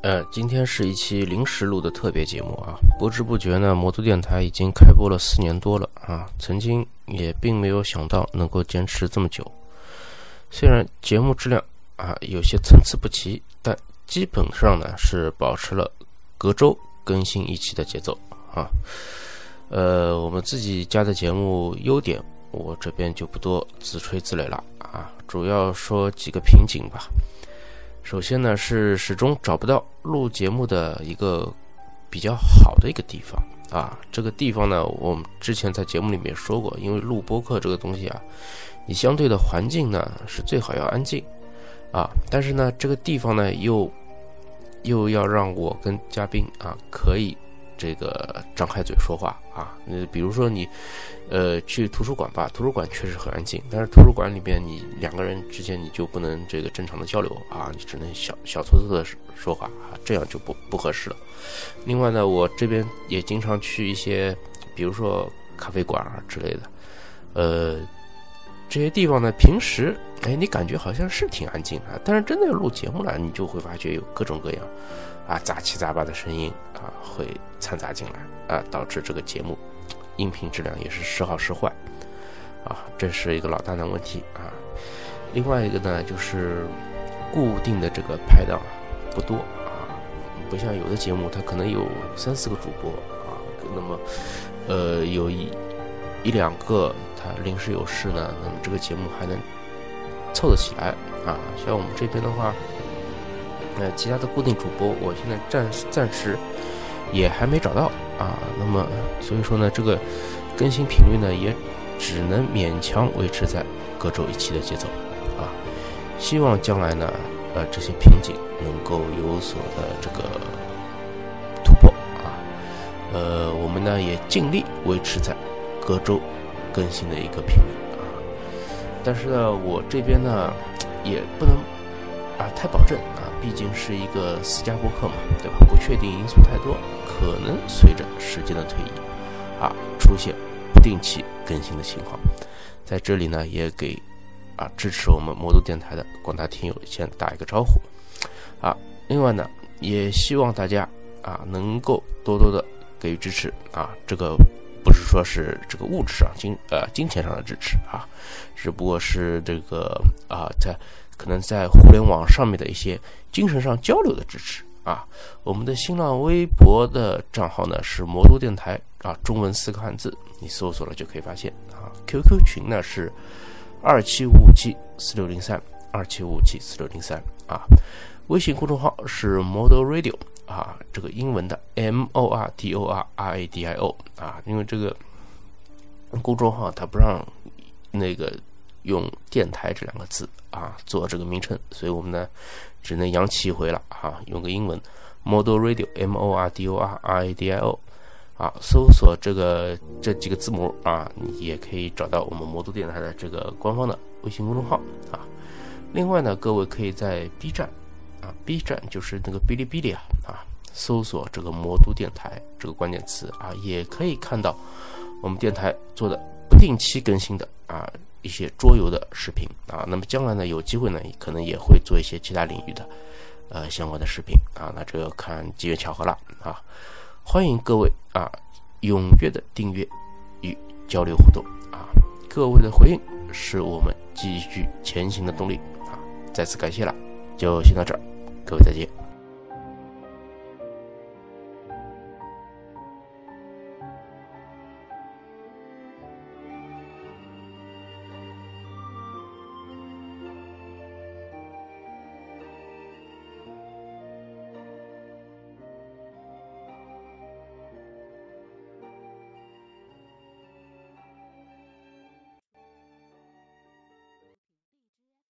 呃，今天是一期临时录的特别节目啊！不知不觉呢，魔都电台已经开播了四年多了啊，曾经也并没有想到能够坚持这么久。虽然节目质量啊有些参差不齐，但基本上呢是保持了隔周更新一期的节奏啊。呃，我们自己家的节目优点，我这边就不多自吹自擂了啊，主要说几个瓶颈吧。首先呢，是始终找不到录节目的一个比较好的一个地方啊。这个地方呢，我们之前在节目里面说过，因为录播客这个东西啊，你相对的环境呢是最好要安静啊。但是呢，这个地方呢又又要让我跟嘉宾啊可以。这个张开嘴说话啊，那比如说你，呃，去图书馆吧，图书馆确实很安静，但是图书馆里边你两个人之间你就不能这个正常的交流啊，你只能小小撮撮的说话啊，这样就不不合适了。另外呢，我这边也经常去一些，比如说咖啡馆啊之类的，呃，这些地方呢，平时哎你感觉好像是挺安静的，但是真的要录节目了，你就会发觉有各种各样。啊，杂七杂八的声音啊，会掺杂进来啊，导致这个节目音频质量也是时好时坏啊，这是一个老大难问题啊。另外一个呢，就是固定的这个拍档不多啊，不像有的节目，它可能有三四个主播啊，那么呃有一一两个他临时有事呢，那么这个节目还能凑得起来啊。像我们这边的话。那其他的固定主播，我现在暂暂时也还没找到啊。那么，所以说呢，这个更新频率呢，也只能勉强维持在各周一期的节奏啊。希望将来呢，呃，这些瓶颈能够有所的这个突破啊。呃，我们呢也尽力维持在各周更新的一个频率。但是呢，我这边呢也不能啊太保证啊。毕竟是一个私家播客嘛，对吧？不确定因素太多，可能随着时间的推移，啊，出现不定期更新的情况。在这里呢，也给啊支持我们魔都电台的广大听友先打一个招呼，啊，另外呢，也希望大家啊能够多多的给予支持啊，这个不是说是这个物质上金呃金钱上的支持啊，只不过是这个啊在。可能在互联网上面的一些精神上交流的支持啊，我们的新浪微博的账号呢是魔都电台啊，中文四个汉字，你搜索了就可以发现啊。QQ 群呢是二七五五七四六零三二七五五七四六零三啊。微信公众号是 Model Radio 啊，这个英文的 M O R D O R R A D I O 啊，因为这个公众号它不让那个。用电台这两个字啊做这个名称，所以我们呢只能洋气一回了啊，用个英文，Model Radio M O R D O R R A D I O，啊，搜索这个这几个字母啊，你也可以找到我们魔都电台的这个官方的微信公众号啊。另外呢，各位可以在 B 站啊，B 站就是那个哔哩哔哩啊啊，搜索这个魔都电台这个关键词啊，也可以看到我们电台做的不定期更新的啊。一些桌游的视频啊，那么将来呢，有机会呢，可能也会做一些其他领域的，呃，相关的视频啊，那这要看机缘巧合了啊，欢迎各位啊，踊跃的订阅与交流互动啊，各位的回应是我们继续前行的动力啊，再次感谢了，就先到这儿，各位再见。